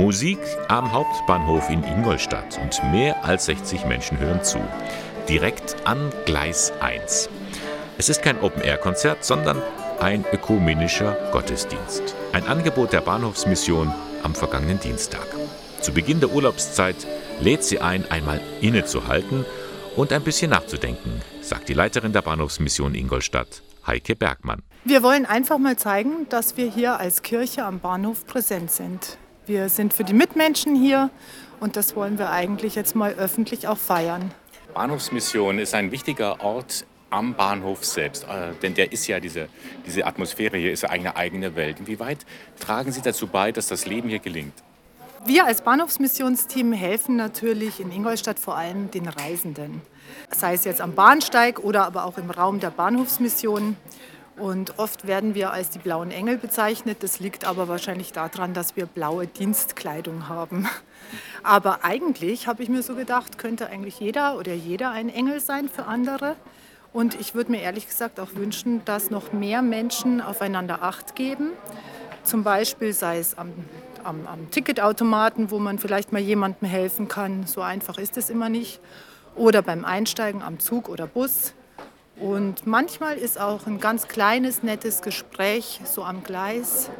Musik am Hauptbahnhof in Ingolstadt und mehr als 60 Menschen hören zu. Direkt an Gleis 1. Es ist kein Open-Air-Konzert, sondern ein ökumenischer Gottesdienst. Ein Angebot der Bahnhofsmission am vergangenen Dienstag. Zu Beginn der Urlaubszeit lädt sie ein, einmal innezuhalten und ein bisschen nachzudenken, sagt die Leiterin der Bahnhofsmission Ingolstadt, Heike Bergmann. Wir wollen einfach mal zeigen, dass wir hier als Kirche am Bahnhof präsent sind. Wir sind für die Mitmenschen hier und das wollen wir eigentlich jetzt mal öffentlich auch feiern. Bahnhofsmission ist ein wichtiger Ort am Bahnhof selbst, äh, denn der ist ja diese, diese Atmosphäre hier, ist eine eigene Welt. Inwieweit tragen Sie dazu bei, dass das Leben hier gelingt? Wir als Bahnhofsmissionsteam helfen natürlich in Ingolstadt vor allem den Reisenden. Sei es jetzt am Bahnsteig oder aber auch im Raum der Bahnhofsmission. Und oft werden wir als die blauen Engel bezeichnet. Das liegt aber wahrscheinlich daran, dass wir blaue Dienstkleidung haben. Aber eigentlich habe ich mir so gedacht, könnte eigentlich jeder oder jeder ein Engel sein für andere. Und ich würde mir ehrlich gesagt auch wünschen, dass noch mehr Menschen aufeinander Acht geben. Zum Beispiel sei es am, am, am Ticketautomaten, wo man vielleicht mal jemandem helfen kann. So einfach ist es immer nicht. Oder beim Einsteigen am Zug oder Bus. Und manchmal ist auch ein ganz kleines, nettes Gespräch so am Gleis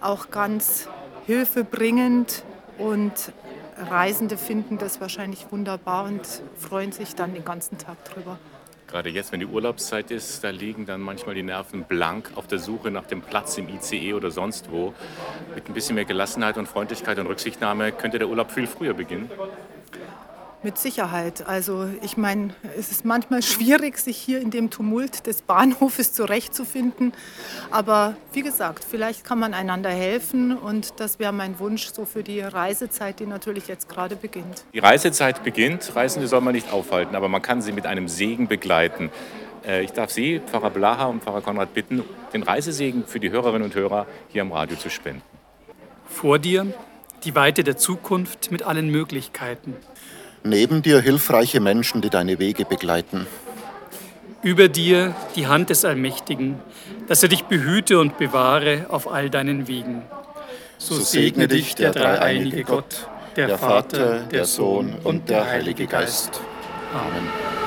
auch ganz hilfebringend und Reisende finden das wahrscheinlich wunderbar und freuen sich dann den ganzen Tag drüber. Gerade jetzt, wenn die Urlaubszeit ist, da liegen dann manchmal die Nerven blank auf der Suche nach dem Platz im ICE oder sonst wo. Mit ein bisschen mehr Gelassenheit und Freundlichkeit und Rücksichtnahme könnte der Urlaub viel früher beginnen. Mit Sicherheit. Also ich meine, es ist manchmal schwierig, sich hier in dem Tumult des Bahnhofes zurechtzufinden. Aber wie gesagt, vielleicht kann man einander helfen und das wäre mein Wunsch so für die Reisezeit, die natürlich jetzt gerade beginnt. Die Reisezeit beginnt. Reisende soll man nicht aufhalten, aber man kann sie mit einem Segen begleiten. Äh, ich darf Sie, Pfarrer Blaha und Pfarrer Konrad, bitten, den Reisesegen für die Hörerinnen und Hörer hier am Radio zu spenden. Vor dir die Weite der Zukunft mit allen Möglichkeiten. Neben dir hilfreiche Menschen, die deine Wege begleiten. Über dir die Hand des Allmächtigen, dass er dich behüte und bewahre auf all deinen Wegen. So segne dich der dreieinige Gott, der Vater, der Sohn und der Heilige Geist. Amen.